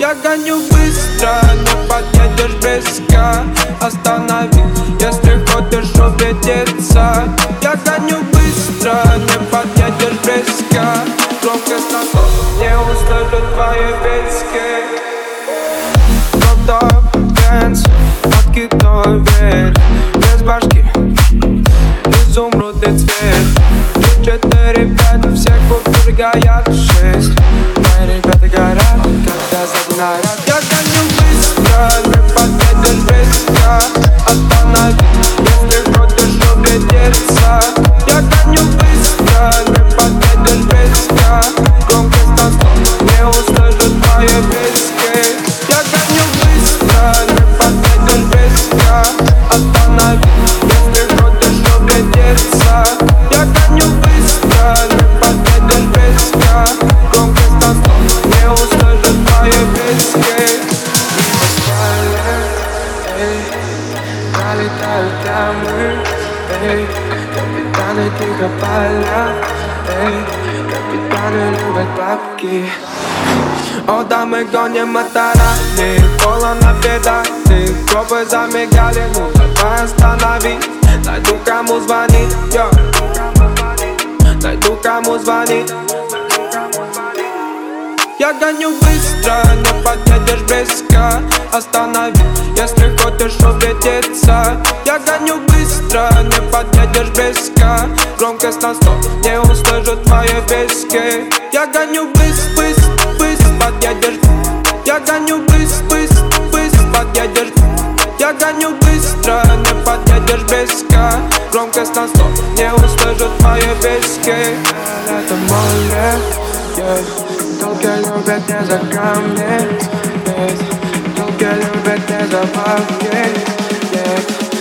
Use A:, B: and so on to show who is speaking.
A: Я гоню быстро, не подъедешь близко Останови, если хочешь убедиться. Я гоню быстро, не подъедешь близко Громкость на не услышу твои пески Готов, дэнс, подкидывай вверх Без башки, изумрудный цвет. Три, четыре, пять, всех горят шесть Пролетают дамы, эй Капитаны тихо палят, эй Капитаны любят бабки о, да мы гоним моторами Полон на педали Копы замигали, ну давай останови Найду кому звонить, йо Найду кому звонить я гоню быстро, не подъедешь близко Останови, если хочешь убедиться. Я гоню быстро, не подъедешь близко Громкость на сто, не услышу твои виски Я гоню быстро, быстро, быстро подъедешь. Я гоню быстро, быстро, быстро подъедешь. Я гоню быстро, не подъедешь близко Громкость на сто, не услышу твои виски Это море, yeah. Don't get your back, there's a comment. Yes. Don't get your back, there's a pocket. Yes. Yeah.